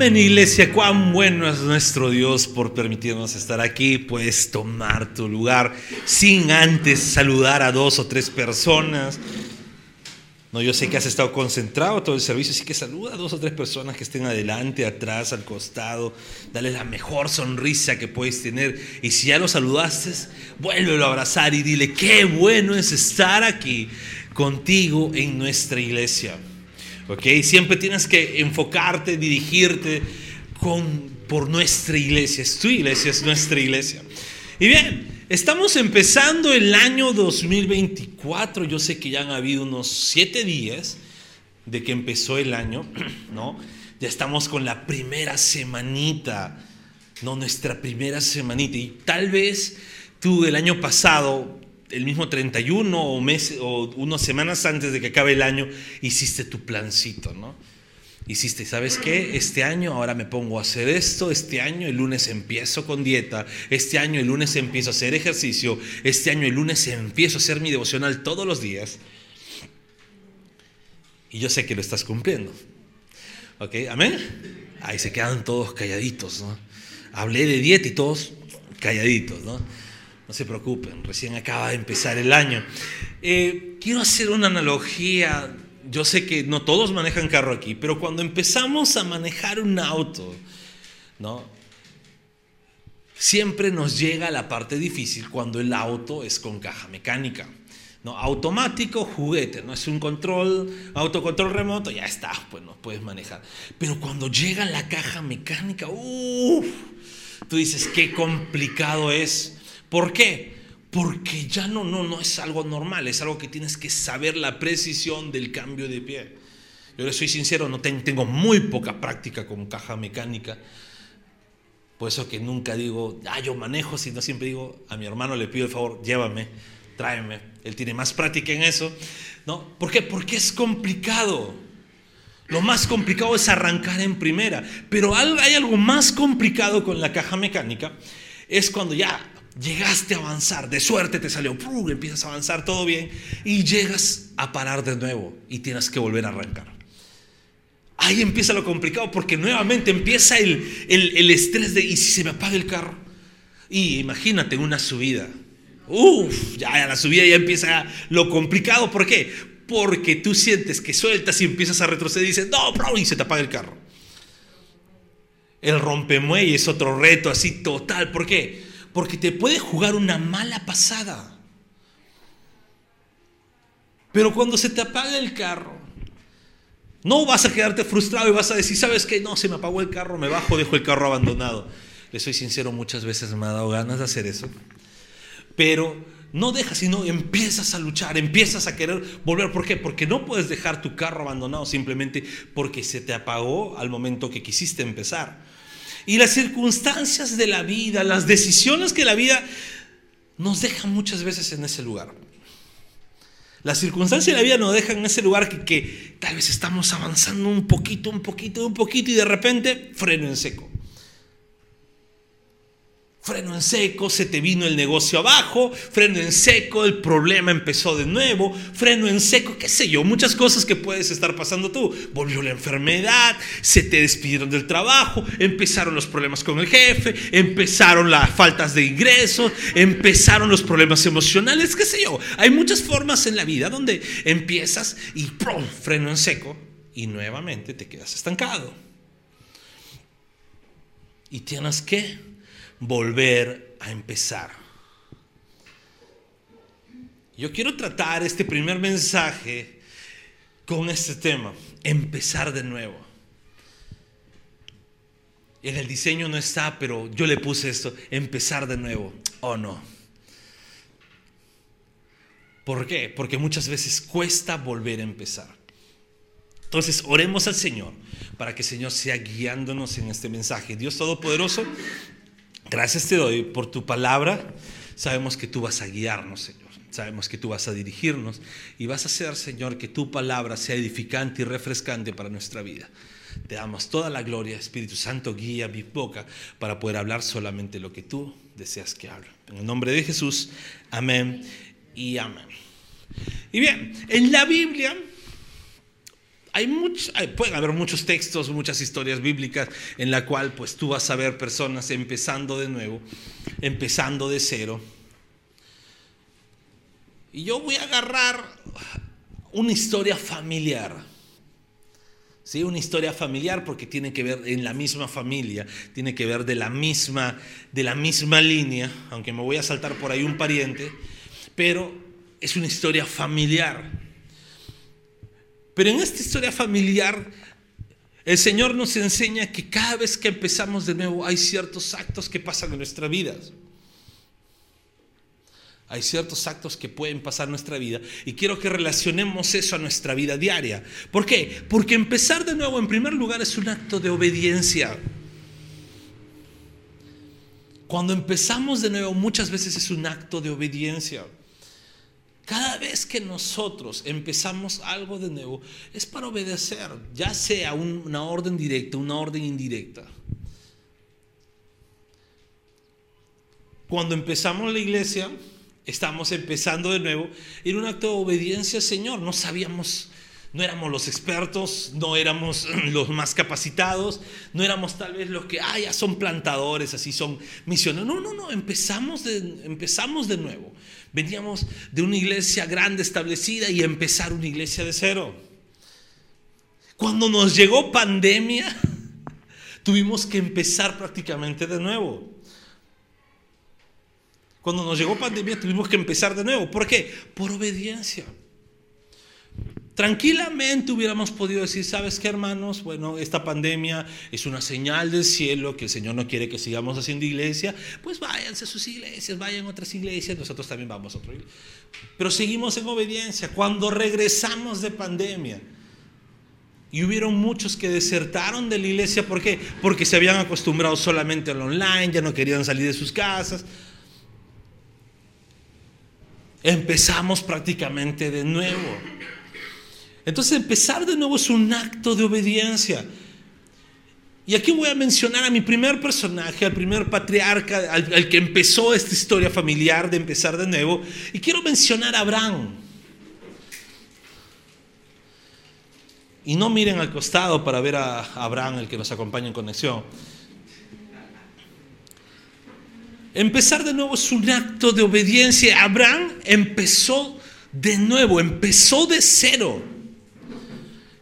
Amén, iglesia, cuán bueno es nuestro Dios por permitirnos estar aquí. Puedes tomar tu lugar sin antes saludar a dos o tres personas. No, yo sé que has estado concentrado todo el servicio, así que saluda a dos o tres personas que estén adelante, atrás, al costado. Dale la mejor sonrisa que puedes tener. Y si ya lo saludaste, vuélvelo a abrazar y dile, qué bueno es estar aquí contigo en nuestra iglesia. ¿ok? Siempre tienes que enfocarte, dirigirte con, por nuestra iglesia. Es tu iglesia, es nuestra iglesia. Y bien, estamos empezando el año 2024. Yo sé que ya han habido unos siete días de que empezó el año, ¿no? Ya estamos con la primera semanita, ¿no? Nuestra primera semanita. Y tal vez tú el año pasado el mismo 31 o, mes, o unas semanas antes de que acabe el año, hiciste tu plancito, ¿no? Hiciste, ¿sabes qué? Este año ahora me pongo a hacer esto, este año el lunes empiezo con dieta, este año el lunes empiezo a hacer ejercicio, este año el lunes empiezo a hacer mi devocional todos los días. Y yo sé que lo estás cumpliendo. ¿Ok? ¿Amén? Ahí se quedan todos calladitos, ¿no? Hablé de dieta y todos calladitos, ¿no? No se preocupen, recién acaba de empezar el año. Eh, quiero hacer una analogía. Yo sé que no todos manejan carro aquí, pero cuando empezamos a manejar un auto, ¿no? Siempre nos llega la parte difícil cuando el auto es con caja mecánica. ¿no? Automático, juguete, no es un control, autocontrol remoto, ya está, pues no puedes manejar. Pero cuando llega la caja mecánica, uff, tú dices, qué complicado es ¿Por qué? Porque ya no, no, no es algo normal, es algo que tienes que saber la precisión del cambio de pie. Yo le soy sincero, no tengo muy poca práctica con caja mecánica. Por eso que nunca digo, ah, yo manejo, sino siempre digo, a mi hermano le pido el favor, llévame, tráeme. Él tiene más práctica en eso. ¿no? ¿Por qué? Porque es complicado. Lo más complicado es arrancar en primera. Pero hay algo más complicado con la caja mecánica. Es cuando ya llegaste a avanzar, de suerte te salió, empiezas a avanzar todo bien y llegas a parar de nuevo y tienes que volver a arrancar. Ahí empieza lo complicado porque nuevamente empieza el, el, estrés de, ¿y si se me apaga el carro? Y imagínate una subida. Uf, ya la subida ya empieza lo complicado. ¿Por qué? Porque tú sientes que sueltas y empiezas a retroceder y dices, no, bro, y se te apaga el carro. El rompemuelle es otro reto así total. ¿Por qué? Porque te puede jugar una mala pasada. Pero cuando se te apaga el carro, no vas a quedarte frustrado y vas a decir, ¿sabes qué? No, se me apagó el carro, me bajo, dejo el carro abandonado. Le soy sincero, muchas veces me ha dado ganas de hacer eso. Pero no dejas, sino empiezas a luchar, empiezas a querer volver. ¿Por qué? Porque no puedes dejar tu carro abandonado simplemente porque se te apagó al momento que quisiste empezar. Y las circunstancias de la vida, las decisiones que la vida nos dejan muchas veces en ese lugar. Las circunstancias de la vida nos dejan en ese lugar que, que tal vez estamos avanzando un poquito, un poquito, un poquito y de repente freno en seco freno en seco, se te vino el negocio abajo, freno en seco, el problema empezó de nuevo, freno en seco, qué sé yo, muchas cosas que puedes estar pasando tú. Volvió la enfermedad, se te despidieron del trabajo, empezaron los problemas con el jefe, empezaron las faltas de ingresos, empezaron los problemas emocionales, qué sé yo. Hay muchas formas en la vida donde empiezas y ¡prum! freno en seco y nuevamente te quedas estancado. Y tienes que volver a empezar. Yo quiero tratar este primer mensaje con este tema, empezar de nuevo. En el diseño no está, pero yo le puse esto, empezar de nuevo. ¿O oh, no? ¿Por qué? Porque muchas veces cuesta volver a empezar. Entonces, oremos al Señor para que el Señor sea guiándonos en este mensaje. Dios Todopoderoso, Gracias te doy por tu palabra. Sabemos que tú vas a guiarnos, Señor. Sabemos que tú vas a dirigirnos y vas a hacer, Señor, que tu palabra sea edificante y refrescante para nuestra vida. te damos toda la gloria, Espíritu Santo, guía mi boca para poder hablar solamente lo que tú deseas que hable. En el nombre de Jesús, amén y amén. Y bien, en la Biblia hay muchos, pueden haber muchos textos, muchas historias bíblicas en la cual pues tú vas a ver personas empezando de nuevo, empezando de cero. Y yo voy a agarrar una historia familiar. ¿Sí? Una historia familiar porque tiene que ver en la misma familia, tiene que ver de la misma, de la misma línea, aunque me voy a saltar por ahí un pariente, pero es una historia familiar. Pero en esta historia familiar, el Señor nos enseña que cada vez que empezamos de nuevo hay ciertos actos que pasan en nuestra vida. Hay ciertos actos que pueden pasar en nuestra vida y quiero que relacionemos eso a nuestra vida diaria. ¿Por qué? Porque empezar de nuevo en primer lugar es un acto de obediencia. Cuando empezamos de nuevo muchas veces es un acto de obediencia. Cada vez que nosotros empezamos algo de nuevo es para obedecer, ya sea una orden directa, una orden indirecta. Cuando empezamos la iglesia, Estamos empezando de nuevo en un acto de obediencia Señor. No sabíamos, no éramos los expertos, no éramos los más capacitados, no éramos tal vez los que, ah, ya son plantadores, así son misioneros. No, no, no, empezamos de, empezamos de nuevo. Veníamos de una iglesia grande establecida y empezar una iglesia de cero. Cuando nos llegó pandemia, tuvimos que empezar prácticamente de nuevo. Cuando nos llegó pandemia tuvimos que empezar de nuevo. ¿Por qué? Por obediencia. Tranquilamente hubiéramos podido decir, ¿sabes qué hermanos? Bueno, esta pandemia es una señal del cielo que el Señor no quiere que sigamos haciendo iglesia. Pues váyanse a sus iglesias, vayan a otras iglesias, nosotros también vamos a otra iglesia. Pero seguimos en obediencia. Cuando regresamos de pandemia, y hubieron muchos que desertaron de la iglesia, ¿por qué? Porque se habían acostumbrado solamente al online, ya no querían salir de sus casas empezamos prácticamente de nuevo. Entonces empezar de nuevo es un acto de obediencia. Y aquí voy a mencionar a mi primer personaje, al primer patriarca, al, que empezó esta historia familiar de empezar de nuevo. Y quiero mencionar a Abraham. Y no miren al costado para ver a Abraham, el que nos acompaña en conexión. Empezar de nuevo es un acto de obediencia. Abraham empezó de nuevo, empezó de cero.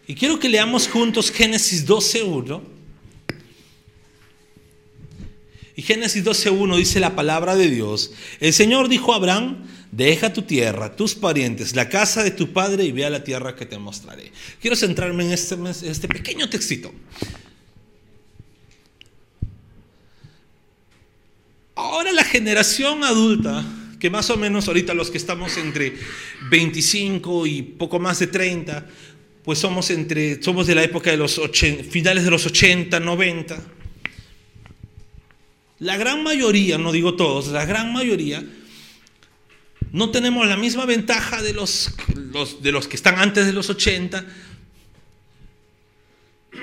Y quiero que leamos juntos Génesis 12.1. Y Génesis 12.1 dice la palabra de Dios. El Señor dijo a Abraham, deja tu tierra, tus parientes, la casa de tu padre y ve a la tierra que te mostraré. Quiero centrarme en este, en este pequeño textito. Ahora la generación adulta, que más o menos ahorita los que estamos entre 25 y poco más de 30, pues somos, entre, somos de la época de los finales de los 80, 90. La gran mayoría, no digo todos, la gran mayoría, no tenemos la misma ventaja de los, los, de los que están antes de los 80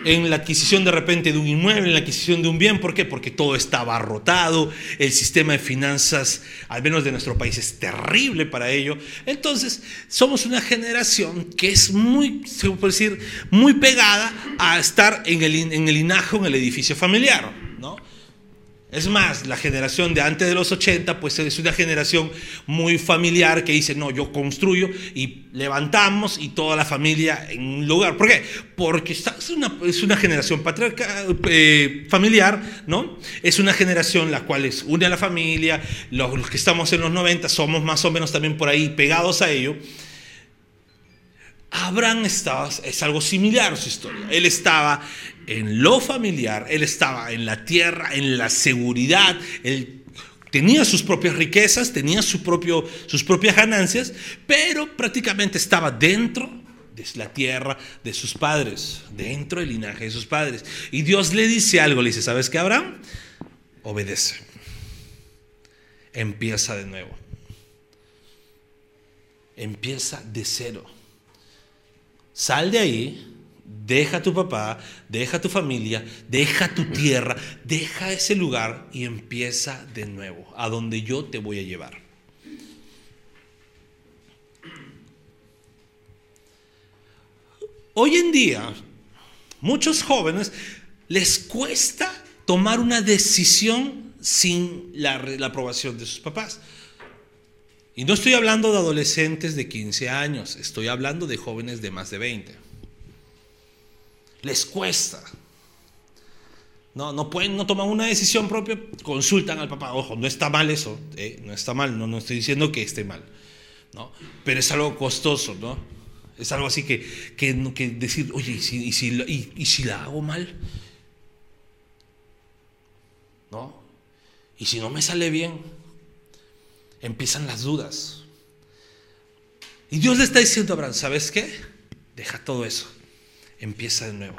en la adquisición de repente de un inmueble, en la adquisición de un bien. ¿Por qué? Porque todo está abarrotado, el sistema de finanzas, al menos de nuestro país, es terrible para ello. Entonces, somos una generación que es muy, se puede decir, muy pegada a estar en el, en el linaje, en el edificio familiar. Es más, la generación de antes de los 80, pues es una generación muy familiar que dice, no, yo construyo y levantamos y toda la familia en un lugar. ¿Por qué? Porque es una, es una generación patriarcal, eh, familiar, ¿no? Es una generación la cual es une a la familia, los, que estamos en los 90 somos más o menos también por ahí pegados a ello. Abraham estaba, es algo similar a su historia. Él estaba en lo familiar, él estaba en la tierra, en la seguridad, él tenía sus propias riquezas, tenía su propio, sus propias ganancias, pero prácticamente estaba dentro de la tierra de sus padres, dentro del linaje de sus padres. Y Dios le dice algo, le dice, ¿sabes qué, Abraham? Obedece. Empieza de nuevo. Empieza de cero. Sal de ahí, Deja a tu papá, deja a tu familia, deja tu tierra, deja ese lugar y empieza de nuevo, a donde yo te voy a llevar. Hoy en día, muchos jóvenes les cuesta tomar una decisión sin la, aprobación de sus papás. Y no estoy hablando de adolescentes de 15 años, estoy hablando de jóvenes de más de 20. Les cuesta. No, no pueden, no toman una decisión propia, consultan al papá. Ojo, no está mal eso, eh, no está mal, no, no estoy diciendo que esté mal. ¿no? Pero es algo costoso, ¿no? Es algo así que, que, decir, oye, ¿y si, y si, y si la hago mal? ¿No? ¿Y si no me sale bien? Empiezan las dudas. Y Dios le está diciendo a Abraham, ¿sabes qué? Deja todo eso. Empieza de nuevo.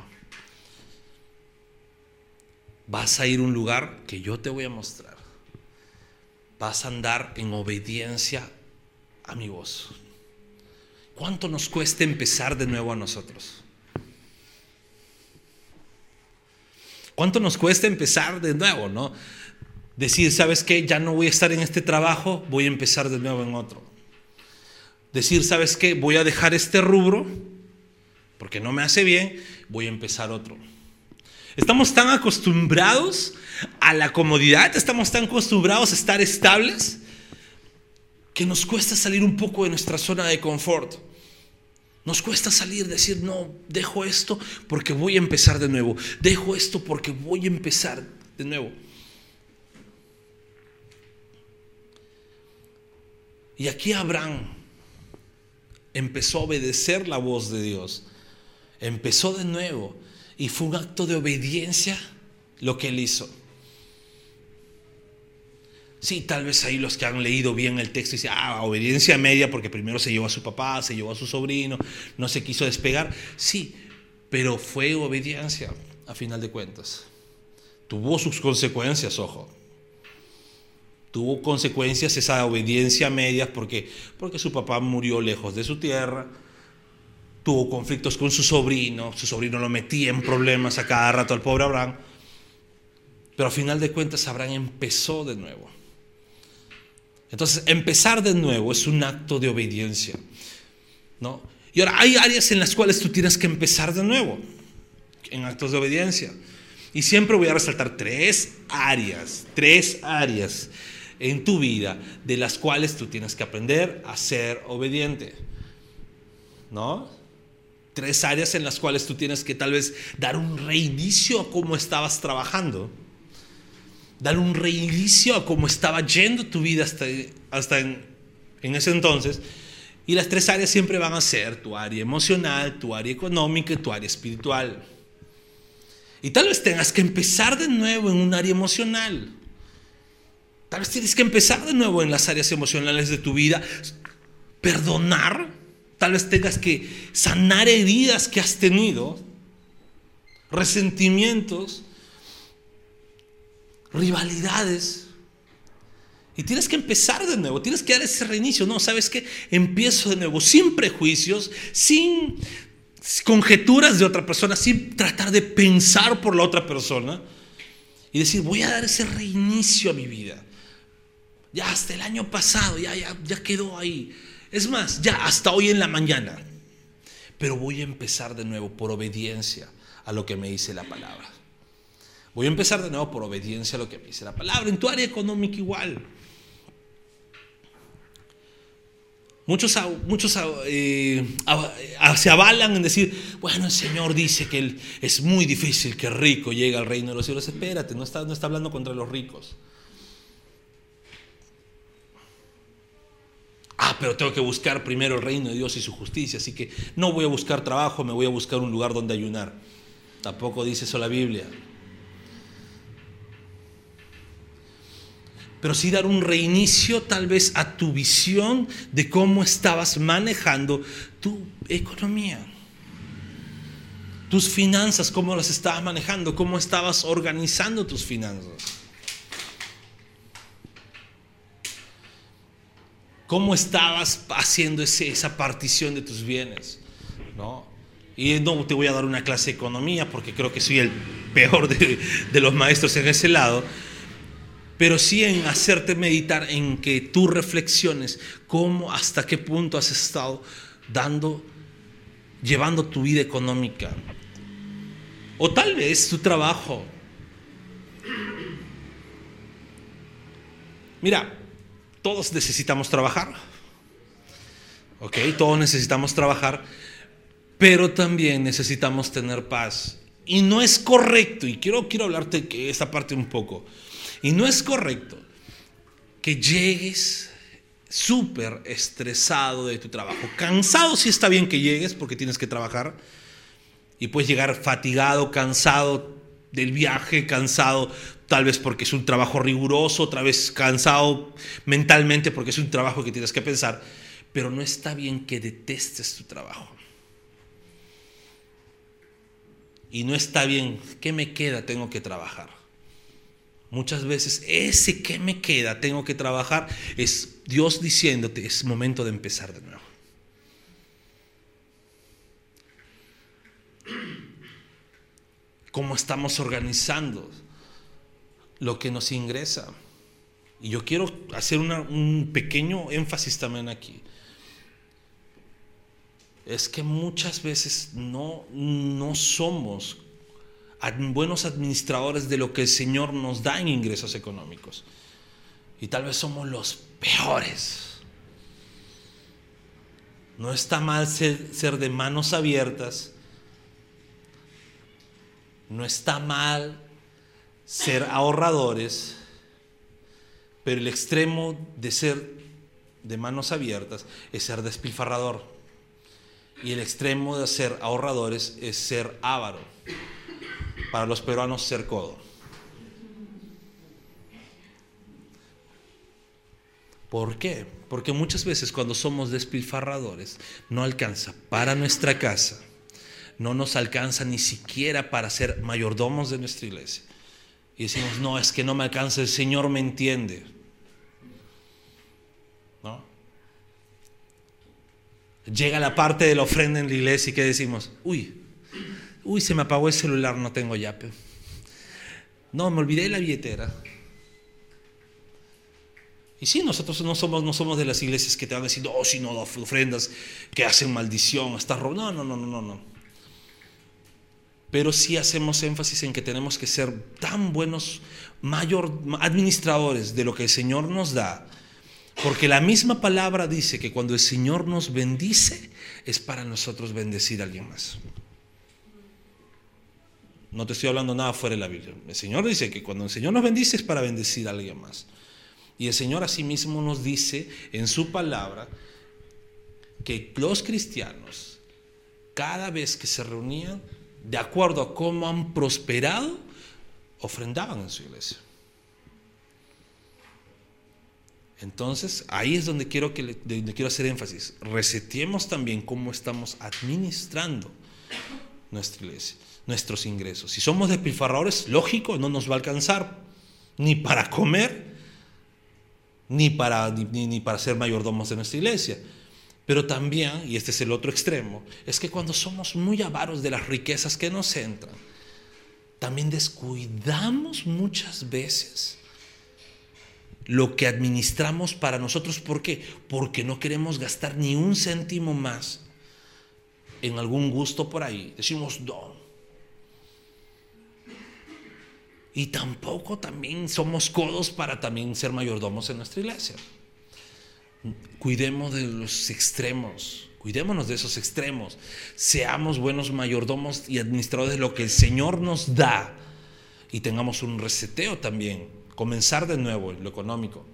Vas a ir a un lugar que yo te voy a mostrar. Vas a andar en obediencia a mi voz. ¿Cuánto nos cuesta empezar de nuevo a nosotros? ¿Cuánto nos cuesta empezar de nuevo, no? Decir, ¿sabes qué? Ya no voy a estar en este trabajo, voy a empezar de nuevo en otro. Decir, ¿sabes qué? Voy a dejar este rubro porque no me hace bien, voy a empezar otro. Estamos tan acostumbrados a la comodidad, estamos tan acostumbrados a estar estables que nos cuesta salir un poco de nuestra zona de confort. Nos cuesta salir, decir, no, dejo esto porque voy a empezar de nuevo. Dejo esto porque voy a empezar de nuevo. Y aquí Abraham empezó a obedecer la voz de Dios. Empezó de nuevo. Y fue un acto de obediencia lo que él hizo. Sí, tal vez ahí los que han leído bien el texto dicen, ah, obediencia media porque primero se llevó a su papá, se llevó a su sobrino, no se quiso despegar. Sí, pero fue obediencia a final de cuentas. Tuvo sus consecuencias, ojo. Tuvo consecuencias esa obediencia media porque, porque su papá murió lejos de su tierra. Tuvo conflictos con su sobrino, su sobrino lo metía en problemas a cada rato al pobre Abraham. Pero a final de cuentas Abraham empezó de nuevo. Entonces, empezar de nuevo es un acto de obediencia. ¿no? Y ahora, hay áreas en las cuales tú tienes que empezar de nuevo, en actos de obediencia. Y siempre voy a resaltar tres áreas, tres áreas en tu vida de las cuales tú tienes que aprender a ser obediente. ¿No? Tres áreas en las cuales tú tienes que tal vez dar un reinicio a cómo estabas trabajando dar un reinicio a cómo estaba yendo tu vida hasta, hasta en, ese entonces. Y las tres áreas siempre van a ser tu área emocional, tu área económica y tu área espiritual. Y tal vez tengas que empezar de nuevo en un área emocional. Tal vez tienes que empezar de nuevo en las áreas emocionales de tu vida. Perdonar. Tal vez tengas que sanar heridas que has tenido. Resentimientos rivalidades. Y tienes que empezar de nuevo, tienes que dar ese reinicio. No, ¿sabes qué? Empiezo de nuevo, sin prejuicios, sin conjeturas de otra persona, sin tratar de pensar por la otra persona. Y decir, voy a dar ese reinicio a mi vida. Ya hasta el año pasado, ya, ya, ya quedó ahí. Es más, ya hasta hoy en la mañana. Pero voy a empezar de nuevo por obediencia a lo que me dice la palabra. Voy a empezar de nuevo por obediencia a lo que me dice la palabra. En tu área económica igual. Muchos, muchos eh, se avalan en decir, bueno, el Señor dice que es muy difícil que rico llegue al reino de los cielos. Espérate, no está, no está hablando contra los ricos. Ah, pero tengo que buscar primero el reino de Dios y su justicia, así que no voy a buscar trabajo, me voy a buscar un lugar donde ayunar. Tampoco dice eso la Biblia. pero sí dar un reinicio tal vez a tu visión de cómo estabas manejando tu economía. Tus finanzas, cómo las estabas manejando, cómo estabas organizando tus finanzas. ¿Cómo estabas haciendo esa partición de tus bienes? ¿No? Y no te voy a dar una clase de economía porque creo que soy el peor de, de los maestros en ese lado pero sí en hacerte meditar, en que tú reflexiones cómo, hasta qué punto has estado dando, llevando tu vida económica. O tal vez tu trabajo. Mira, todos necesitamos trabajar. ¿Ok? Todos necesitamos trabajar, pero también necesitamos tener paz. Y no es correcto, y quiero, quiero hablarte de esta parte un poco. Y no es correcto que llegues súper estresado de tu trabajo. Cansado sí está bien que llegues porque tienes que trabajar. Y puedes llegar fatigado, cansado del viaje, cansado tal vez porque es un trabajo riguroso, otra vez cansado mentalmente porque es un trabajo que tienes que pensar. Pero no está bien que detestes tu trabajo. Y no está bien, ¿qué me queda? Tengo que trabajar. Muchas veces ese que me queda, tengo que trabajar, es Dios diciéndote, es momento de empezar de nuevo. ¿Cómo estamos organizando lo que nos ingresa? Y yo quiero hacer un pequeño énfasis también aquí. Es que muchas veces no, no somos buenos administradores de lo que el Señor nos da en ingresos económicos. Y tal vez somos los peores. No está mal ser, ser de manos abiertas. No está mal ser ahorradores. Pero el extremo de ser de manos abiertas es ser despilfarrador. Y el extremo de ser ahorradores es ser avaro para los peruanos ser codo. ¿Por qué? Porque muchas veces cuando somos despilfarradores no alcanza para nuestra casa, no nos alcanza ni siquiera para ser mayordomos de nuestra iglesia. Y decimos, no, es que no me alcanza, el Señor me entiende. ¿No? Llega la parte de la ofrenda en la iglesia y que decimos, uy, Uy, se me apagó el celular, no tengo yape. No, me olvidé la billetera. Y sí, nosotros no somos, no somos de las iglesias que te van decir, oh, si no ofrendas, que hacen maldición, estás robando. No, no, no, no, no. Pero sí hacemos énfasis en que tenemos que ser tan buenos, mayor administradores de lo que el Señor nos da. Porque la misma palabra dice que cuando el Señor nos bendice, es para nosotros bendecir a alguien más. No te estoy hablando nada fuera de la Biblia. El Señor dice que cuando el Señor nos bendice es para bendecir a alguien más. Y el Señor asimismo nos dice en su palabra que los cristianos, cada vez que se reunían, de acuerdo a cómo han prosperado, ofrendaban en su iglesia. Entonces, ahí es donde quiero, que, donde quiero hacer énfasis. Reseteemos también cómo estamos administrando nuestra iglesia nuestros ingresos. Si somos despilfarradores, lógico, no nos va a alcanzar ni para comer, ni para, ni, para ser mayordomos de nuestra iglesia. Pero también, y este es el otro extremo, es que cuando somos muy avaros de las riquezas que nos entran, también descuidamos muchas veces lo que administramos para nosotros. ¿Por qué? Porque no queremos gastar ni un céntimo más en algún gusto por ahí. Decimos, no, Y tampoco también somos codos para también ser mayordomos en nuestra iglesia. Cuidemos de los extremos, cuidémonos de esos extremos. Seamos buenos mayordomos y administradores de lo que el Señor nos da. Y tengamos un reseteo también, comenzar de nuevo lo económico.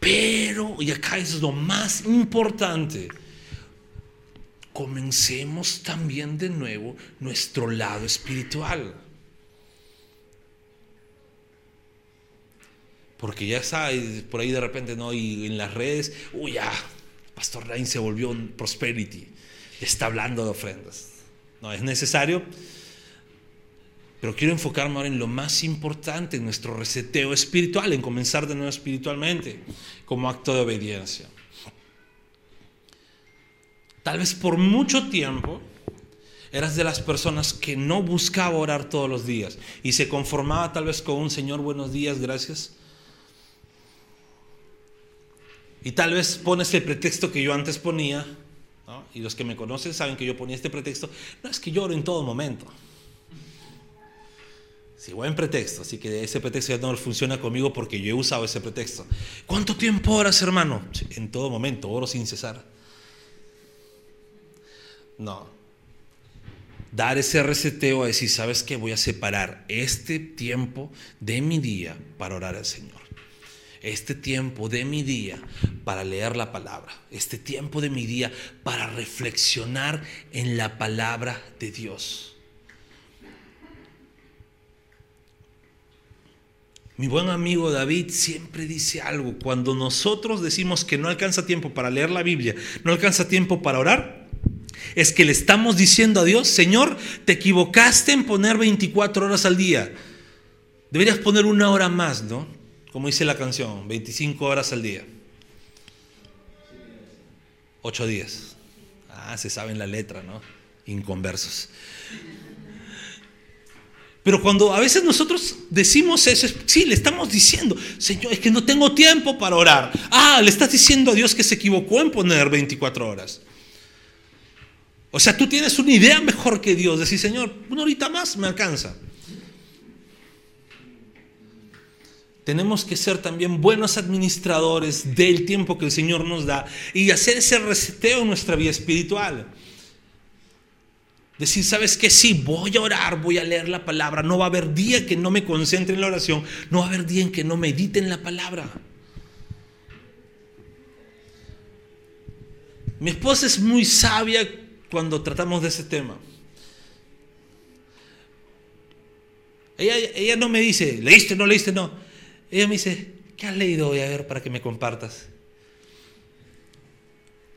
Pero, y acá es lo más importante, comencemos también de nuevo nuestro lado espiritual. Porque ya está por ahí de repente, ¿no? Y en las redes, uy, Pastor Rain se volvió un prosperity, está hablando de ofrendas. No, es necesario, pero quiero enfocarme ahora en lo más importante, en nuestro reseteo espiritual, en comenzar de nuevo espiritualmente, como acto de obediencia. Tal vez por mucho tiempo Eras de las personas que no buscaba orar todos los días y se conformaba tal vez con un Señor, buenos días, gracias. Y tal vez pones el pretexto que yo antes ponía, y los que me conocen saben que yo ponía este pretexto, no es que lloro en todo momento. Sí, buen pretexto, así que ese pretexto ya no funciona conmigo porque yo he usado ese pretexto. ¿Cuánto tiempo oras, hermano? En todo momento, oro sin cesar. No. Dar ese reseteo a decir, ¿sabes qué? Voy a separar este tiempo de mi día para orar al Señor. Este tiempo de mi día para leer la palabra. Este tiempo de mi día para reflexionar en la palabra de Dios. Mi buen amigo David siempre dice algo. Cuando nosotros decimos que no alcanza tiempo para leer la Biblia, no alcanza tiempo para orar, es que le estamos diciendo a Dios, Señor, te equivocaste en poner 24 horas al día. Deberías poner una hora más, ¿no? Como dice la canción, 25 horas al día. 8 días. Ah, se sabe en la letra, ¿no? Inconversos. Pero cuando a veces nosotros decimos eso, sí, le estamos diciendo, Señor, es que no tengo tiempo para orar. Ah, le estás diciendo a Dios que se equivocó en poner 24 horas. O sea, tú tienes una idea mejor que Dios. Decir, Señor, una horita más me alcanza. Tenemos que ser también buenos administradores del tiempo que el Señor nos da y hacer ese reseteo en nuestra vida espiritual. Decir, ¿sabes qué? Sí, voy a orar, voy a leer la palabra. No va a haber día que no me concentre en la oración. No va a haber día en que no medite en la palabra. Mi esposa es muy sabia cuando tratamos de ese tema. Ella, ella no me dice, ¿leíste? No leíste, no. Ella me dice, ¿qué has leído hoy? A ver, para que me compartas.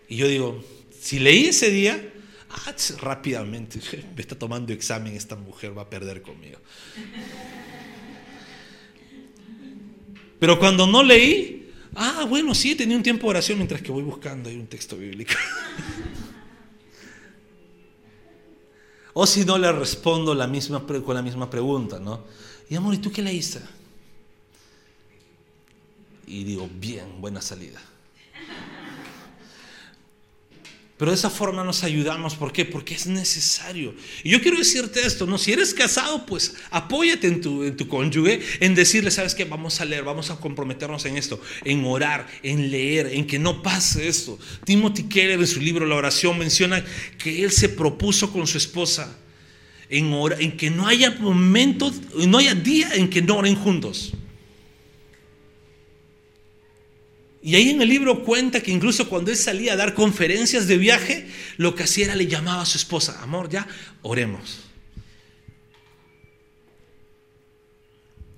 Y yo digo, si leí ese día, Ah, rápidamente, me está tomando examen esta mujer, va a perder conmigo. Pero cuando no leí, ah, bueno, sí, tenía un tiempo de oración mientras que voy buscando ahí un texto bíblico. o si no le respondo la misma, con la misma pregunta, ¿no? Y amor, ¿y tú qué leíste? Y digo, bien, buena salida. Pero de esa forma nos ayudamos. ¿Por qué? Porque es necesario. Y yo quiero decirte esto, ¿no? Si eres casado, pues apóyate en tu, en tu cónyuge, en decirle, ¿sabes qué? Vamos a leer, vamos a comprometernos en esto, en orar, en leer, en que no pase esto. Timothy Keller en su libro La oración menciona que él se propuso con su esposa en, en que no haya momentos, no haya día en que no oren juntos. Y ahí en el libro cuenta que incluso cuando él salía a dar conferencias de viaje, lo que hacía era le llamaba a su esposa, amor, ya, oremos.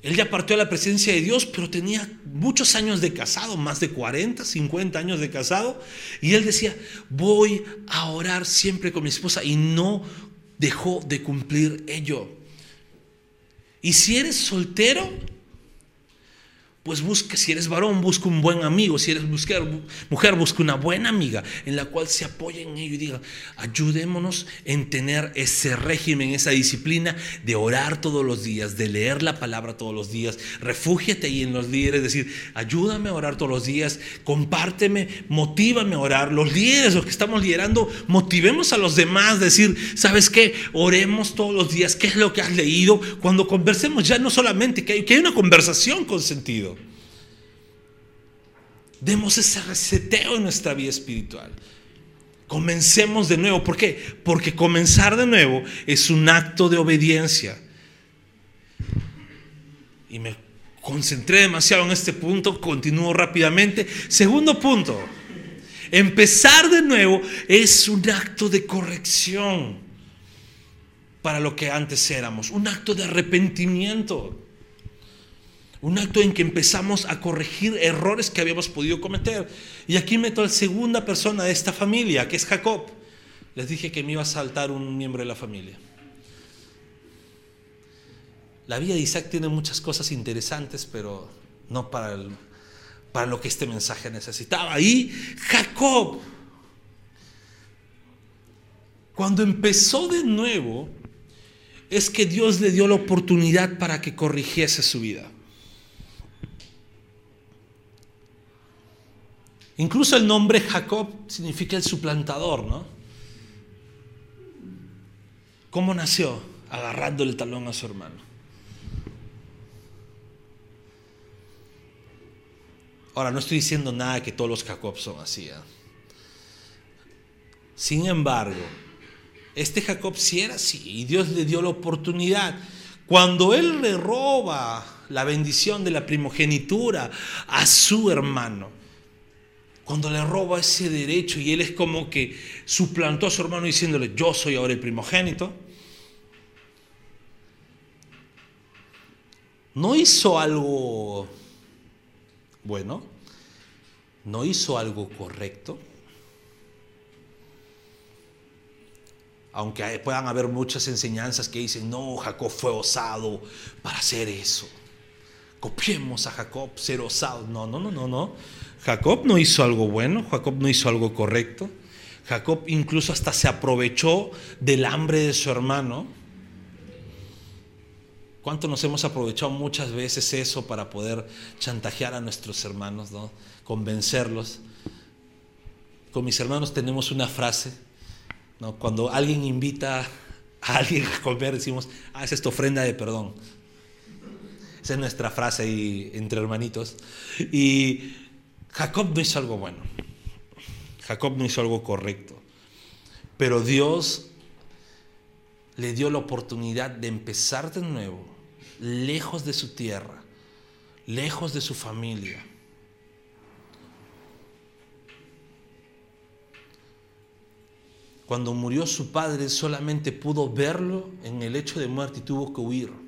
Él ya partió a la presencia de Dios, pero tenía muchos años de casado, más de 40, 50 años de casado. Y él decía, voy a orar siempre con mi esposa y no dejó de cumplir ello. Y si eres soltero, pues busca, si eres varón, busca un buen amigo, si eres mujer, busca una buena amiga en la cual se apoye en ello y diga, ayudémonos en tener ese régimen, esa disciplina de orar todos los días, de leer la palabra todos los días, refúgiate ahí en los líderes, decir, ayúdame a orar todos los días, compárteme, motívame a orar. Los líderes, los que estamos liderando, motivemos a los demás, decir, ¿sabes qué? Oremos todos los días, ¿qué es lo que has leído? Cuando conversemos ya no solamente, que hay, que hay una conversación con sentido. Demos ese reseteo en nuestra vida espiritual. Comencemos de nuevo. ¿Por qué? Porque comenzar de nuevo es un acto de obediencia. Y me concentré demasiado en este punto, continúo rápidamente. Segundo punto, empezar de nuevo es un acto de corrección para lo que antes éramos, un acto de arrepentimiento. Un acto en que empezamos a corregir errores que habíamos podido cometer. Y aquí meto a la segunda persona de esta familia, que es Jacob. Les dije que me iba a saltar un miembro de la familia. La vida de Isaac tiene muchas cosas interesantes, pero no para, para lo que este mensaje necesitaba. Y Jacob. Cuando empezó de nuevo, es que Dios le dio la oportunidad para que corrigiese su vida. Incluso el nombre Jacob significa el suplantador, ¿no? ¿Cómo nació? Agarrándole el talón a su hermano. Ahora, no estoy diciendo nada que todos los Jacob son así. ¿eh? Sin embargo, este Jacob sí era así y Dios le dio la oportunidad. Cuando él le roba la bendición de la primogenitura a su hermano, cuando le roba ese derecho y él es como que suplantó a su hermano diciéndole, yo soy ahora el primogénito, no hizo algo bueno, no hizo algo correcto, aunque puedan haber muchas enseñanzas que dicen, no, Jacob fue osado para hacer eso. Copiemos a Jacob ser osado. No, no, no, no, no. Jacob no hizo algo bueno, Jacob no hizo algo correcto. Jacob incluso hasta se aprovechó del hambre de su hermano. ¿Cuánto nos hemos aprovechado muchas veces eso para poder chantajear a nuestros hermanos, ¿no? convencerlos? Con mis hermanos tenemos una frase cuando alguien invita a alguien a comer, decimos, ah, es tu ofrenda de perdón. Esa es nuestra frase ahí entre hermanitos. Y Jacob no hizo algo bueno. Jacob no hizo algo correcto. Pero Dios le dio la oportunidad de empezar de nuevo, lejos de su tierra, lejos de su familia Cuando murió su padre solamente pudo verlo en el hecho de muerte y tuvo que huir.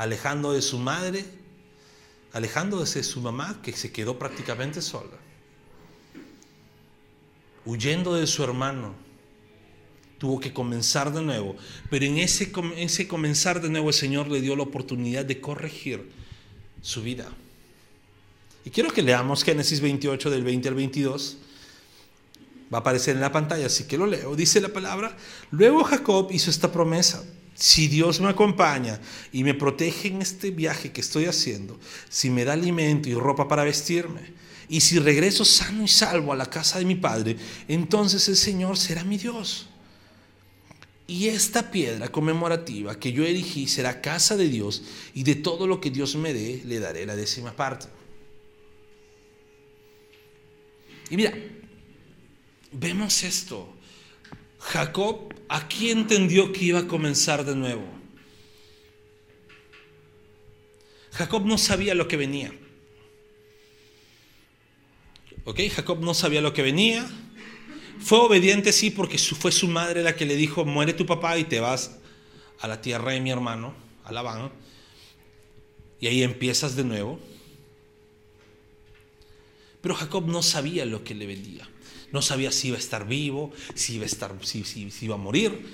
Alejando de su madre, alejándose de su mamá que se quedó prácticamente sola. Huyendo de su hermano, tuvo que comenzar de nuevo. Pero en ese, ese comenzar de nuevo el Señor le dio la oportunidad de corregir su vida. Y quiero que leamos Génesis 28 del 20 al 22. Va a aparecer en la pantalla, así que lo leo. Dice la palabra, luego Jacob hizo esta promesa. Si Dios me acompaña y me protege en este viaje que estoy haciendo, si me da alimento y ropa para vestirme, y si regreso sano y salvo a la casa de mi padre, entonces el Señor será mi Dios. Y esta piedra conmemorativa que yo erigí será casa de Dios, y de todo lo que Dios me dé, le daré la décima parte. Y mira, vemos esto. Jacob aquí entendió que iba a comenzar de nuevo. Jacob no sabía lo que venía. ¿Ok? Jacob no sabía lo que venía. Fue obediente, sí, porque fue su madre la que le dijo, muere tu papá y te vas a la tierra de mi hermano, a Labán. Y ahí empiezas de nuevo. Pero Jacob no sabía lo que le vendía. No sabía si iba a estar vivo, si iba a, estar, si, iba a morir.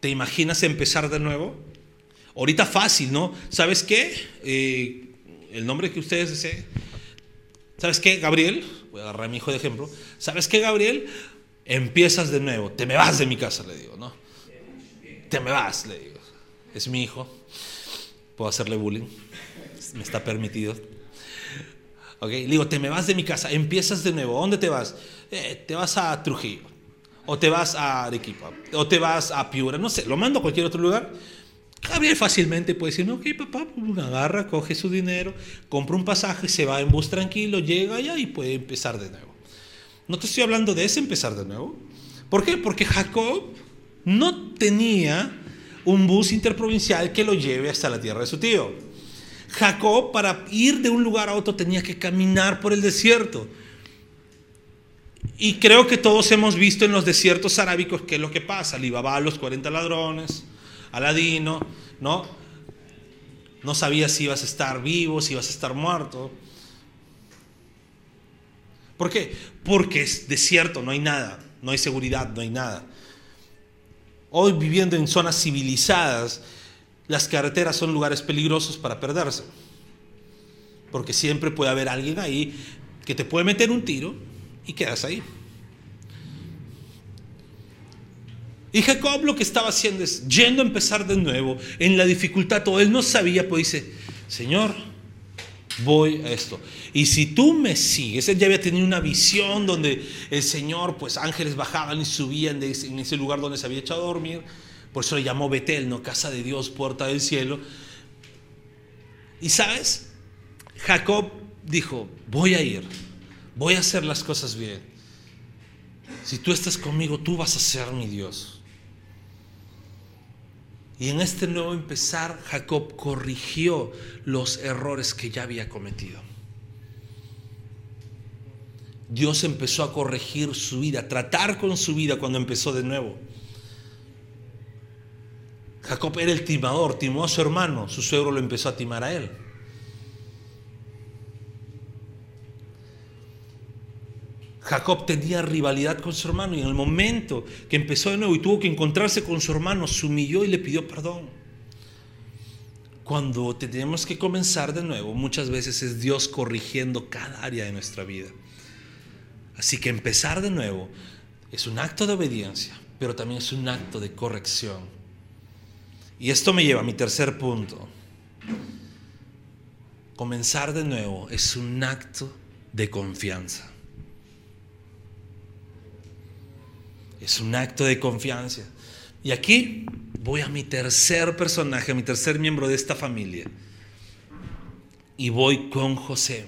¿Te imaginas empezar de nuevo? Ahorita fácil, ¿no? ¿Sabes qué? Eh, el nombre que ustedes deseen. ¿Sabes qué, Gabriel? Voy a agarrar a mi hijo de ejemplo. ¿Sabes qué, Gabriel? Empiezas de nuevo. Te me vas de mi casa, le digo, ¿no? Te me vas, le digo. Es mi hijo. Puedo hacerle bullying. Me está permitido. Le digo, te me vas de mi casa, empiezas de nuevo. ¿Dónde te vas? Eh, te vas a Trujillo, o te vas a Arequipa, o te vas a Piura, no sé, lo mando a cualquier otro lugar. Gabriel fácilmente puede decir, ok papá, pues, agarra, coge su dinero, compra un pasaje, se va en bus tranquilo, llega allá y puede empezar de nuevo. No te estoy hablando de ese empezar de nuevo. ¿Por qué? Porque Jacob no tenía un bus interprovincial que lo lleve hasta la tierra de su tío. Jacob para ir de un lugar a otro tenía que caminar por el desierto. Y creo que todos hemos visto en los desiertos arábicos qué es lo que pasa. Alibaba los 40 ladrones, Aladino, ¿no? No sabías si ibas a estar vivo, si ibas a estar muerto. ¿Por qué? Porque es desierto, no hay nada, no hay seguridad, no hay nada. Hoy viviendo en zonas civilizadas, las carreteras son lugares peligrosos para perderse, porque siempre puede haber alguien ahí que te puede meter un tiro y quedas ahí. Y Jacob lo que estaba haciendo es yendo a empezar de nuevo en la dificultad. Todo él no sabía, pues dice, Señor, voy a esto. Y si tú me sigues, él ya había tenido una visión donde el Señor, pues ángeles bajaban y subían de en ese lugar donde se había echado a dormir. Por eso le llamó Betel, ¿no? Casa de Dios, puerta del cielo. Y sabes, Jacob dijo, voy a ir, voy a hacer las cosas bien. Si tú estás conmigo, tú vas a ser mi Dios. Y en este nuevo empezar, Jacob corrigió los errores que ya había cometido. Dios empezó a corregir su vida, a tratar con su vida cuando empezó de nuevo. Jacob era el timador, timó a su hermano, su suegro lo empezó a timar a él. Jacob tenía rivalidad con su hermano y en el momento que empezó de nuevo y tuvo que encontrarse con su hermano, se humilló y le pidió perdón. Cuando tenemos que comenzar de nuevo, muchas veces es Dios corrigiendo cada área de nuestra vida. Así que empezar de nuevo es un acto de obediencia, pero también es un acto de corrección. Y esto me lleva a mi tercer punto. Comenzar de nuevo es un acto de confianza. Es un acto de confianza. Y aquí voy a mi tercer personaje, a mi tercer miembro de esta familia. Y voy con José.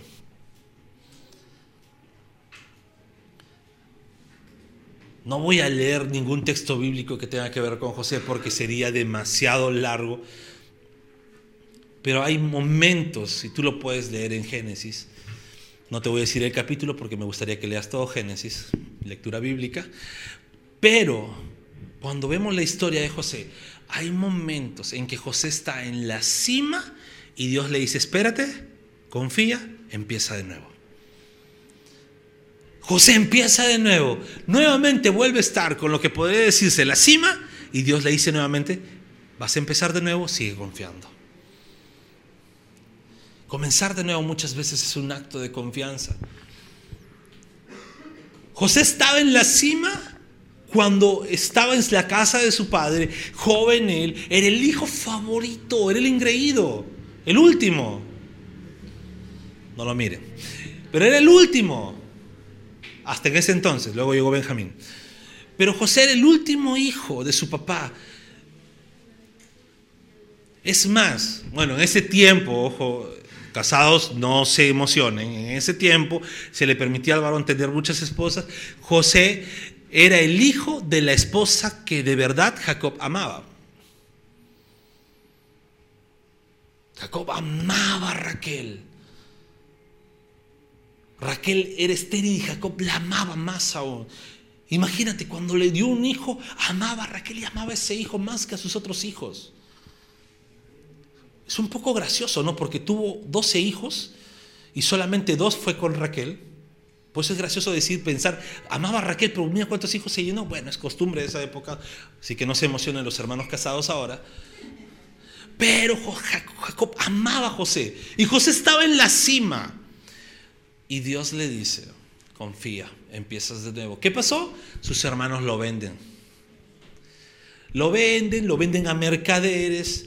No voy a leer ningún texto bíblico que tenga que ver con José porque sería demasiado largo. Pero hay momentos, y tú lo puedes leer en Génesis. No te voy a decir el capítulo porque me gustaría que leas todo Génesis, lectura bíblica. Pero cuando vemos la historia de José, hay momentos en que José está en la cima y Dios le dice, espérate, confía, empieza de nuevo. José empieza de nuevo, nuevamente vuelve a estar con lo que podría decirse la cima y Dios le dice nuevamente, vas a empezar de nuevo, sigue confiando. Comenzar de nuevo muchas veces es un acto de confianza. José estaba en la cima cuando estaba en la casa de su padre, joven él, era el hijo favorito, era el ingreído, el último. No lo miren, pero era el último, hasta en ese entonces, luego llegó Benjamín. Pero José era el último hijo de su papá. Es más, bueno, en ese tiempo, ojo, casados no se emocionen, en ese tiempo se le permitía al varón tener muchas esposas. José era el hijo de la esposa que de verdad Jacob amaba. Jacob amaba a Raquel. Raquel era estéril y Jacob la amaba más aún. Imagínate, cuando le dio un hijo, amaba a Raquel y amaba a ese hijo más que a sus otros hijos. Es un poco gracioso, ¿no? Porque tuvo 12 hijos y solamente dos fue con Raquel. Pues es gracioso decir, pensar, amaba a Raquel, pero mira cuántos hijos se llenó. Bueno, es costumbre de esa época, así que no se emocionen los hermanos casados ahora. Pero Jacob amaba a José y José estaba en la cima. Y Dios le dice, confía, empiezas de nuevo. ¿Qué pasó? Sus hermanos lo venden. Lo venden, lo venden a mercaderes.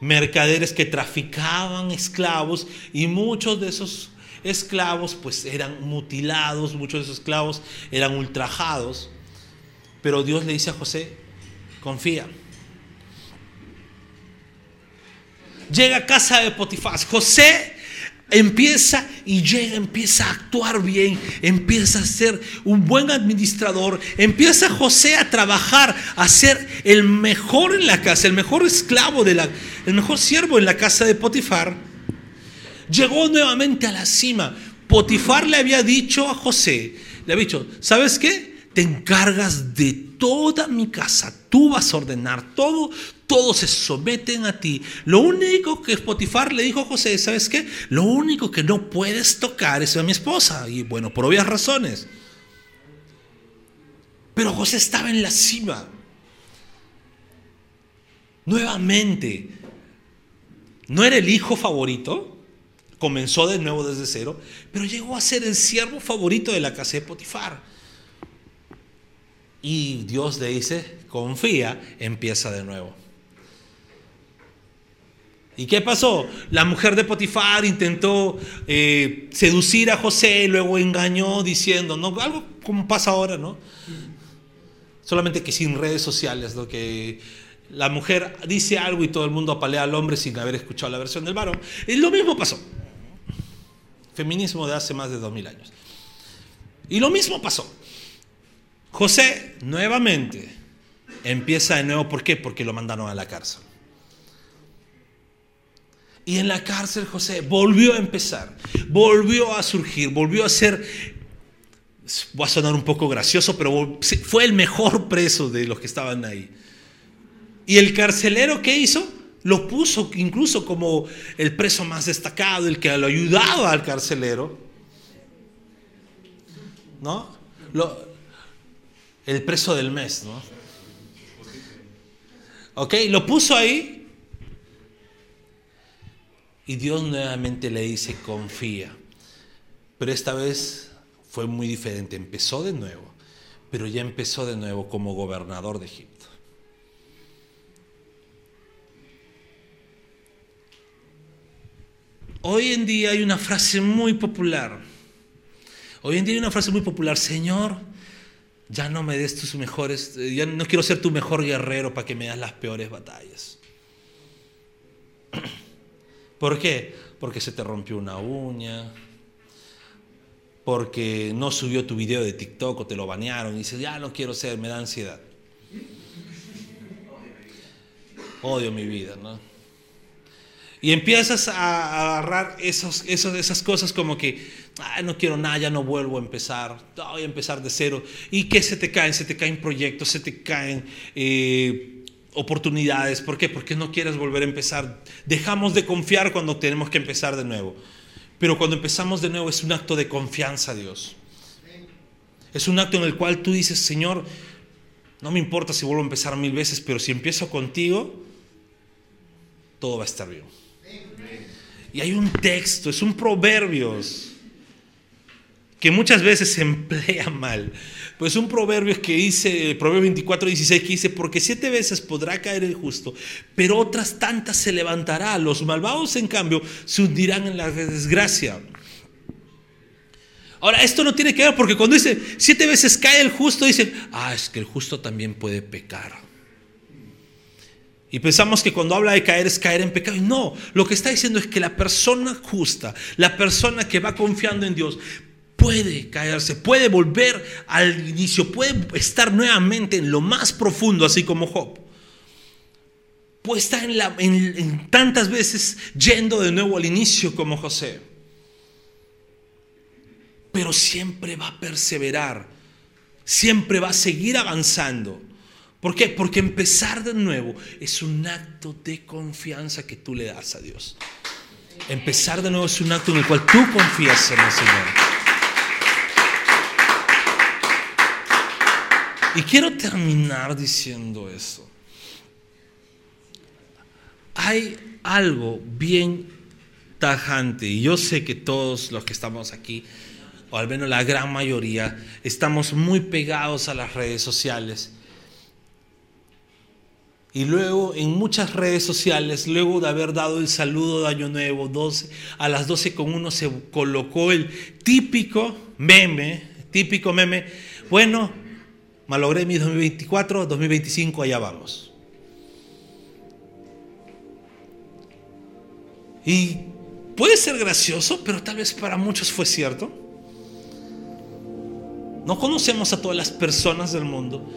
Mercaderes que traficaban esclavos y muchos de esos esclavos pues eran mutilados, muchos de esos esclavos eran ultrajados. Pero Dios le dice a José, confía. Llega a casa de Potifar. José empieza y llega, empieza a actuar bien, empieza a ser un buen administrador, empieza José a trabajar, a ser el mejor en la casa, el mejor esclavo de la, el mejor siervo en la casa de Potifar llegó nuevamente a la cima. Potifar le había dicho a José, le había dicho, ¿sabes qué? Te encargas de toda mi casa, tú vas a ordenar todo, todos se someten a ti. Lo único que Potifar le dijo a José, ¿sabes qué? Lo único que no puedes tocar es a mi esposa. Y bueno, por obvias razones. Pero José estaba en la cima. Nuevamente, ¿no era el hijo favorito? comenzó de nuevo desde cero, pero llegó a ser el siervo favorito de la casa de Potifar. Y Dios le dice, confía, empieza de nuevo. ¿Y qué pasó? La mujer de Potifar intentó eh, seducir a José, luego engañó diciendo, ¿no? Algo como pasa ahora, ¿no? Solamente que sin redes sociales, lo que la mujer dice algo y todo el mundo apalea al hombre sin haber escuchado la versión del varón. Y lo mismo pasó. Feminismo de hace más de dos mil años. Y lo mismo pasó. José nuevamente empieza de nuevo. ¿Por qué? Porque lo mandaron a la cárcel. Y en la cárcel José volvió a empezar, volvió a surgir, volvió a ser, va a sonar un poco gracioso, pero fue el mejor preso de los que estaban ahí. Y el carcelero que hizo, lo puso incluso como el preso más destacado, el que lo ayudaba al carcelero. ¿No? El preso del mes, ¿no? Ok, lo puso ahí y Dios nuevamente le dice, confía. Pero esta vez fue muy diferente. Empezó de nuevo, pero ya empezó de nuevo como gobernador de Egipto. Hoy en día hay una frase muy popular. Hoy en día hay una frase muy popular, Señor, ya no me des tus mejores, ya no quiero ser tu mejor guerrero para que me das las peores batallas. ¿Por qué? Porque se te rompió una uña, porque no subió tu video de TikTok o te lo banearon y dices, ya no quiero ser, me da ansiedad. Odio mi vida, ¿no? Y empiezas a agarrar esas cosas como que, no quiero nada, ya no vuelvo a empezar, voy a empezar de cero. ¿Y qué se te caen? Se te caen proyectos, se te caen eh, oportunidades. ¿Por qué? Porque no quieres volver a empezar. Dejamos de confiar cuando tenemos que empezar de nuevo. Pero cuando empezamos de nuevo es un acto de confianza a Dios. Es un acto en el cual tú dices, Señor, no me importa si vuelvo a empezar mil veces, pero si empiezo contigo, todo va a estar bien. Y hay un texto, es un proverbios que muchas veces se emplea mal. Pues un proverbio que dice, Proverbio 24, 16, que dice, porque siete veces podrá caer el justo, pero otras tantas se levantará. Los malvados, en cambio, se hundirán en la desgracia. Ahora, esto no tiene que ver porque cuando dice siete veces cae el justo, dicen, ah, es que el justo también puede pecar. Y pensamos que cuando habla de caer es caer en pecado. no, lo que está diciendo es que la persona justa, la persona que va confiando en Dios, puede caerse, puede volver al inicio, puede estar nuevamente en lo más profundo, así como Job. Puede estar en, tantas veces yendo de nuevo al inicio como José. Pero siempre va a perseverar, siempre va a seguir avanzando. ¿Por qué? Porque empezar de nuevo es un acto de confianza que tú le das a Dios. Empezar de nuevo es un acto en el cual tú confías en el Señor. Y quiero terminar diciendo eso. Hay algo bien tajante, y yo sé que todos los que estamos aquí, o al menos la gran mayoría, estamos muy pegados a las redes sociales. Y luego en muchas redes sociales, luego de haber dado el saludo de Año Nuevo, 12, a las 12 con uno se colocó el típico meme, típico meme, bueno, Malogré mi 2024, 2025, allá vamos. Y puede ser gracioso, pero tal vez para muchos fue cierto. No conocemos a todas las personas del mundo,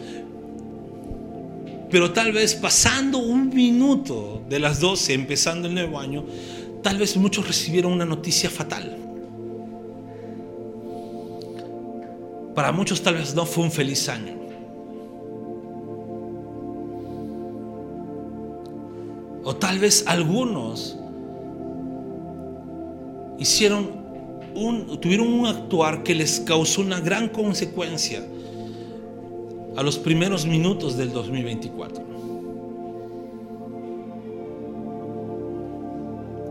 pero tal vez pasando un minuto de las 12, empezando el nuevo año, tal vez muchos recibieron una noticia fatal. Para muchos tal vez no fue un feliz año. O tal vez algunos hicieron un, tuvieron un actuar que les causó una gran consecuencia a los primeros minutos del 2024.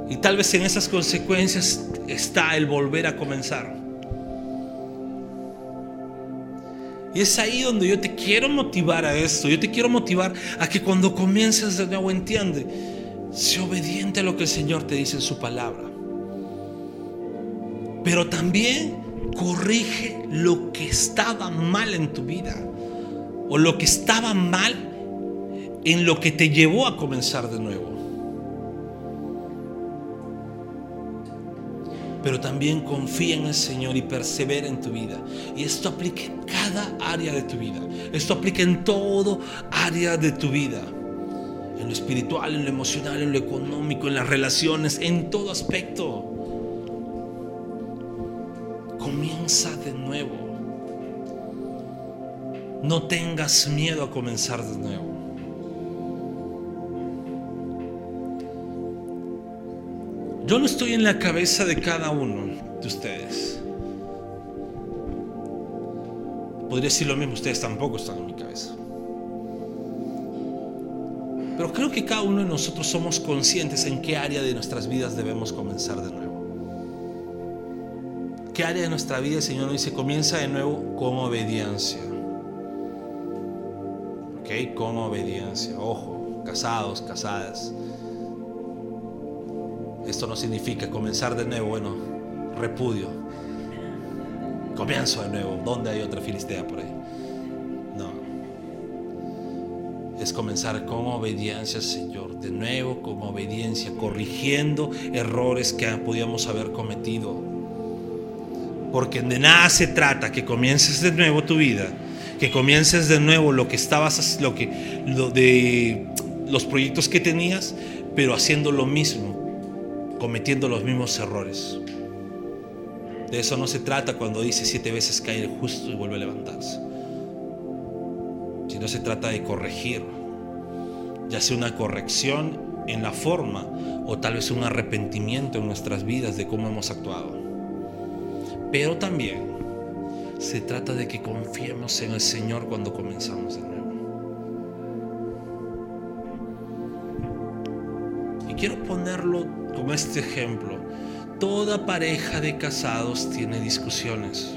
Y tal vez en esas consecuencias está el volver a comenzar. Y es ahí donde yo te quiero motivar a esto. Yo te quiero motivar a que cuando comiences de nuevo entiende. Sé obediente a lo que el Señor te dice en su palabra. Pero también corrige lo que estaba mal en tu vida. O lo que estaba mal en lo que te llevó a comenzar de nuevo. Pero también confía en el Señor y persevera en tu vida. Y esto aplica en cada área de tu vida. Esto aplica en todo área de tu vida. En lo espiritual, en lo emocional, en lo económico, en las relaciones, en todo aspecto. Comienza de nuevo. No tengas miedo a comenzar de nuevo. Yo no estoy en la cabeza de cada uno de ustedes. Podría decir lo mismo, ustedes tampoco están en mi cabeza. Pero creo que cada uno de nosotros somos conscientes en qué área de nuestras vidas debemos comenzar de nuevo. ¿Qué área de nuestra vida el Señor nos dice comienza de nuevo con obediencia? ¿Ok? Con obediencia. Ojo, casados, casadas. Esto no significa comenzar de nuevo, bueno, repudio. Comienzo de nuevo. ¿Dónde hay otra filistea por ahí? No. Es comenzar con obediencia, Señor. De nuevo, con obediencia, corrigiendo errores que podíamos haber cometido. Porque de nada se trata que comiences de nuevo tu vida, que comiences de nuevo lo que estabas, lo que, de los proyectos que tenías, pero haciendo lo mismo cometiendo los mismos errores. De eso no se trata cuando dice siete veces cae el justo y vuelve a levantarse. Sino se trata de corregir, ya sea una corrección en la forma o tal vez un arrepentimiento en nuestras vidas de cómo hemos actuado. Pero también se trata de que confiemos en el Señor cuando comenzamos de. Quiero ponerlo como este ejemplo, toda pareja de casados tiene discusiones.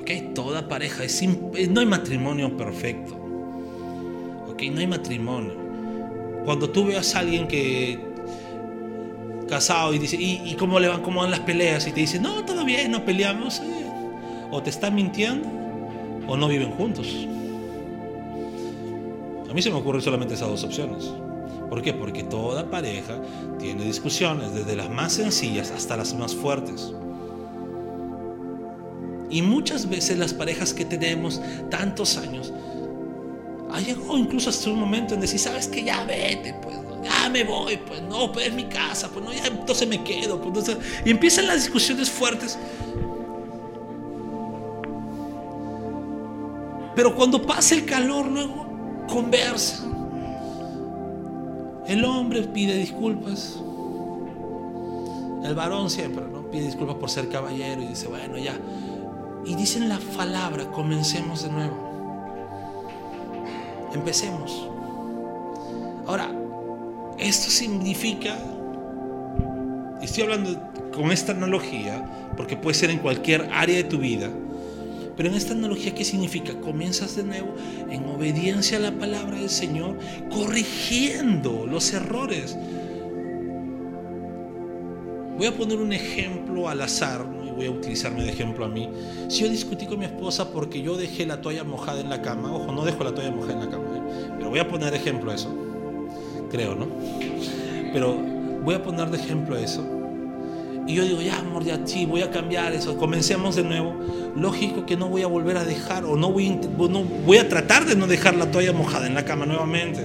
¿Ok? Toda pareja, es no hay matrimonio perfecto. ¿Ok? No hay matrimonio. Cuando tú veas a alguien que casado y dice, ¿y, cómo le van, cómo van las peleas? Y te dice, no, todo bien, no peleamos. Eh". O te están mintiendo o no viven juntos. A mí se me ocurren solamente esas dos opciones. ¿Por qué? Porque toda pareja tiene discusiones, desde las más sencillas hasta las más fuertes. Y muchas veces las parejas que tenemos tantos años, ha llegado incluso hasta un momento en decir, sabes que ya vete, pues, ya me voy, pues no, pues es mi casa, pues no, ya entonces me quedo. Pues, entonces, y empiezan las discusiones fuertes. Pero cuando pasa el calor, luego conversa el hombre pide disculpas. El varón siempre ¿no? pide disculpas por ser caballero y dice, bueno, ya. Y dicen la palabra, comencemos de nuevo. Empecemos. Ahora, esto significa, estoy hablando con esta analogía, porque puede ser en cualquier área de tu vida, pero en esta analogía, ¿qué significa? Comienzas de nuevo en obediencia a la palabra del Señor, corrigiendo los errores. Voy a poner un ejemplo al azar, y voy a utilizarme de ejemplo a mí. Si yo discutí con mi esposa porque yo dejé la toalla mojada en la cama, ojo, no dejo la toalla mojada en la cama, ¿eh? pero voy a poner ejemplo a eso, creo, ¿no? Pero voy a poner de ejemplo a eso y yo digo, ya amor, ya sí, voy a cambiar eso, comencemos de nuevo. Lógico que no voy a volver a dejar o no voy, voy a tratar de no dejar la toalla mojada en la cama nuevamente.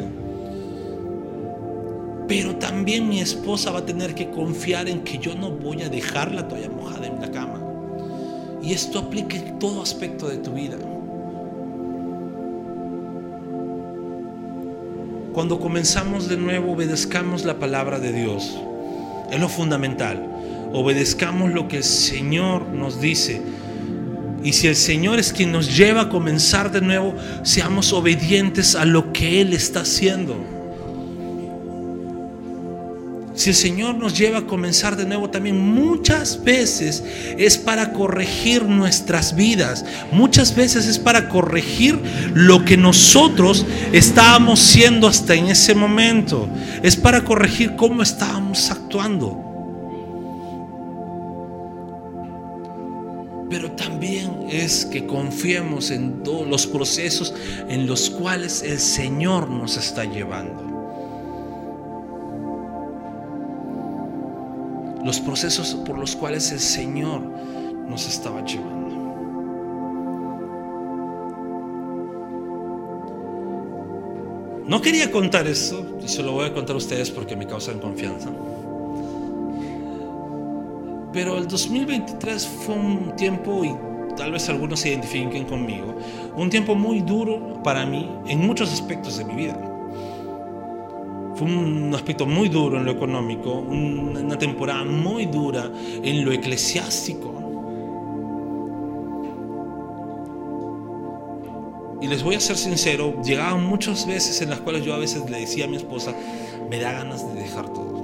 Pero también mi esposa va a tener que confiar en que yo no voy a dejar la toalla mojada en la cama. Y esto aplica en todo aspecto de tu vida. Cuando comenzamos de nuevo, obedezcamos la palabra de Dios. Es lo fundamental obedezcamos lo que el Señor nos dice. Y si el Señor es quien nos lleva a comenzar de nuevo, seamos obedientes a lo que Él está haciendo. si el Señor nos lleva a comenzar de nuevo también, muchas veces es para corregir nuestras vidas. Muchas veces es para corregir lo que nosotros estábamos siendo hasta en ese momento. Es para corregir cómo estábamos actuando. Es que confiemos en todos los procesos en los cuales el Señor nos está llevando. los procesos por los cuales el Señor nos estaba llevando. No quería contar esto, y se lo voy a contar a ustedes porque me causan confianza. Pero el 2023 fue un tiempo, y tal vez algunos se identifiquen conmigo, un tiempo muy duro para mí en muchos aspectos de mi vida. Fue un aspecto muy duro en lo económico, una temporada muy dura en lo eclesiástico. Y les voy a ser sincero, llegaban muchas veces en las cuales yo a veces le decía a mi esposa, me da ganas de dejar todo.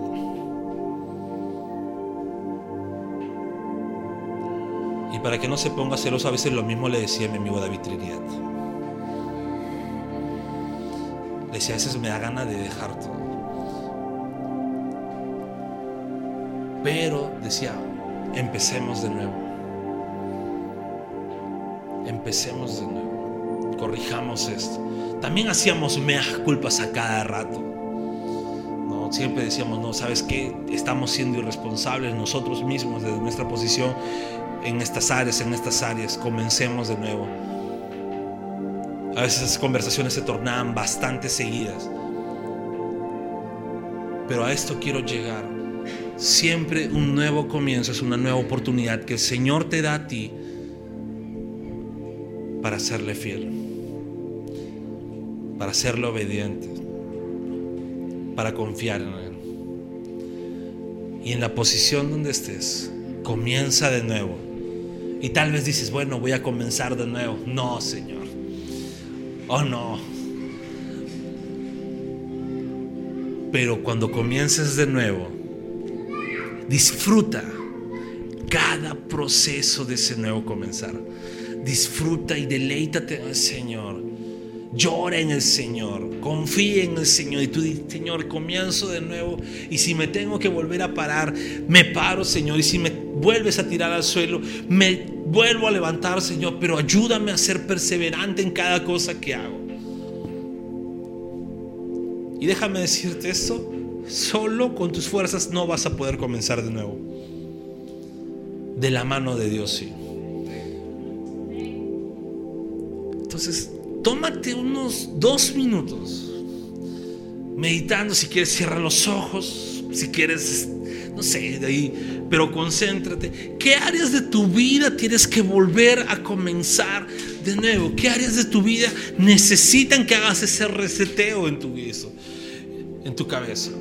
Para que no se ponga celoso, a veces lo mismo le decía a mi amigo David Trinidad. Le decía, a veces me da ganas de dejar todo. Pero decía, empecemos de nuevo. Empecemos de nuevo. Corrijamos esto. También hacíamos meas culpas a cada rato. ¿no? Siempre decíamos, no, ¿sabes qué? Estamos siendo irresponsables nosotros mismos desde nuestra posición en estas áreas, en estas áreas. Comencemos de nuevo. A veces esas conversaciones se tornaban bastante seguidas. Pero a esto quiero llegar Siempre un nuevo comienzo es una nueva oportunidad que el Señor te da a ti para serle fiel, para serle obediente, para confiar en Él. Y en la posición donde estés, comienza de nuevo. Y tal vez dices, bueno, voy a comenzar de nuevo. No, Señor. Oh, no. Pero cuando comiences de nuevo, Disfruta cada proceso de ese nuevo comenzar. Disfruta y deleítate en el Señor. Llora en el Señor. Confía en el Señor. Y tú dices, Señor, comienzo de nuevo. Y si me tengo que volver a parar, me paro, Señor. Y si me vuelves a tirar al suelo, me vuelvo a levantar, Señor. Pero ayúdame a ser perseverante en cada cosa que hago. Y déjame decirte esto Solo con tus fuerzas no vas a poder comenzar de nuevo. De la mano de Dios, sí. Entonces, tómate unos dos minutos meditando. Si quieres, cierra los ojos. Si quieres, no sé, de ahí, pero concéntrate. ¿Qué áreas de tu vida tienes que volver a comenzar de nuevo? ¿Qué áreas de tu vida necesitan que hagas ese reseteo en tu, en tu cabeza?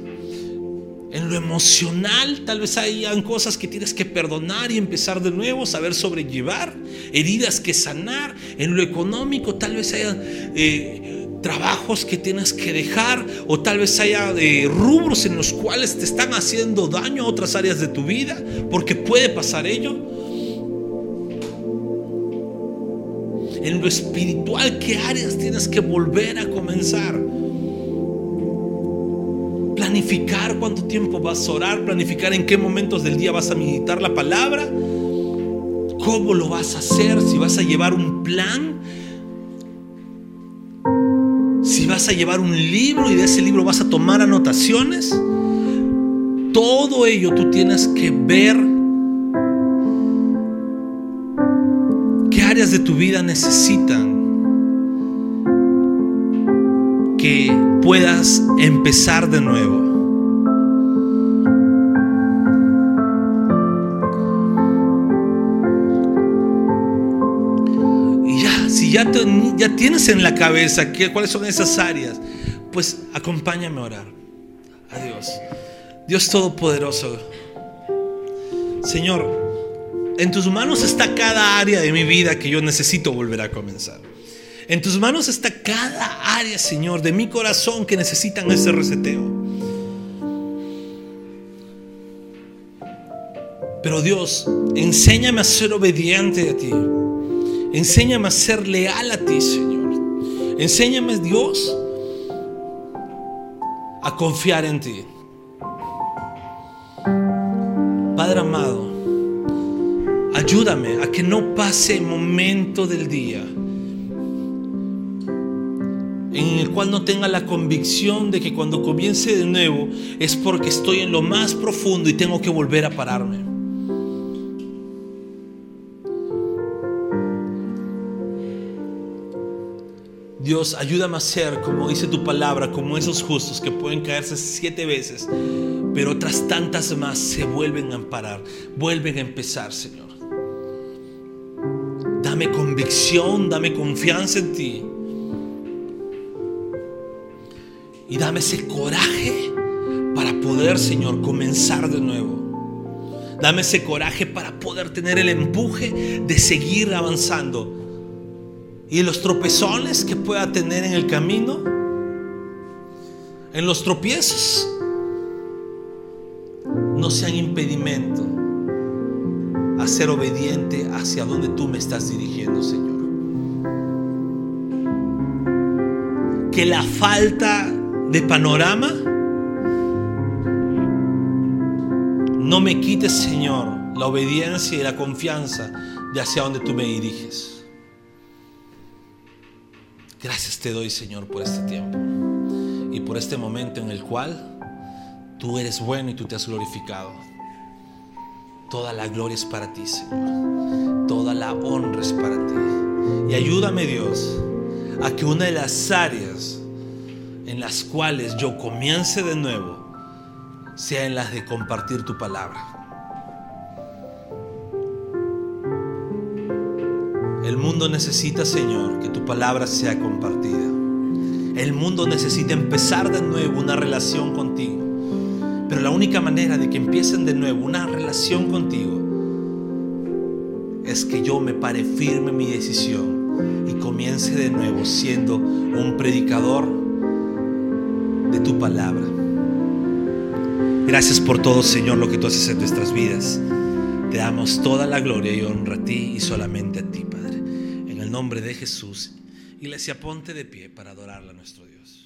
En lo emocional, tal vez hayan cosas que tienes que perdonar y empezar de nuevo, saber sobrellevar, heridas que sanar. En lo económico, tal vez haya eh, trabajos que tienes que dejar, o tal vez haya eh, rubros en los cuales te están haciendo daño a otras áreas de tu vida, porque puede pasar ello. En lo espiritual, ¿qué áreas tienes que volver a comenzar? planificar cuánto tiempo vas a orar, planificar en qué momentos del día vas a meditar la palabra, cómo lo vas a hacer, si vas a llevar un plan, si vas a llevar un libro y de ese libro vas a tomar anotaciones. Todo ello tú tienes que ver qué áreas de tu vida necesitan que puedas empezar de nuevo. Ya, tienes en la cabeza cuáles son esas áreas, pues acompáñame a orar. A Dios. Dios Todopoderoso. Señor, en tus manos está cada área de mi vida que yo necesito volver a comenzar. En tus manos está cada área, Señor, de mi corazón que necesitan ese reseteo. Pero Dios, enséñame a ser obediente a ti. Enséñame a ser leal a ti, Señor. Enséñame, Dios, a confiar en ti. Padre amado, ayúdame a que no pase el momento del día en el cual no tenga la convicción de que cuando comience de nuevo es porque estoy en lo más profundo y tengo que volver a pararme. Dios, ayúdame a ser, como dice tu palabra, como esos justos que pueden caerse siete veces, pero otras tantas más se vuelven a parar, vuelven a empezar, Señor. Dame convicción, dame confianza en ti. Y dame ese coraje para poder, Señor, comenzar de nuevo. Dame ese coraje para poder tener el empuje de seguir avanzando y los tropezones que pueda tener en el camino, en los tropiezos, no sean impedimento a ser obediente hacia donde tú me estás dirigiendo, Señor. Que la falta de panorama no me quite, Señor, la obediencia y la confianza de hacia donde tú me diriges. Gracias te doy, Señor, por este tiempo y por este momento en el cual tú eres bueno y tú te has glorificado. Toda la gloria es para ti, Señor. Toda la honra es para ti. Y ayúdame, Dios, a que una de las áreas en las cuales yo comience de nuevo sea en las de compartir tu palabra. El mundo necesita, Señor, que tu palabra sea compartida. El mundo necesita empezar de nuevo una relación contigo. Pero la única manera de que empiecen de nuevo una relación contigo es que yo me pare firme en mi decisión y comience de nuevo siendo un predicador de tu palabra. Gracias por todo, Señor, lo que tú haces en nuestras vidas. Te damos toda la gloria y honra a ti y solamente a ti, nombre de Jesús. Iglesia, ponte de pie para adorarle a nuestro Dios.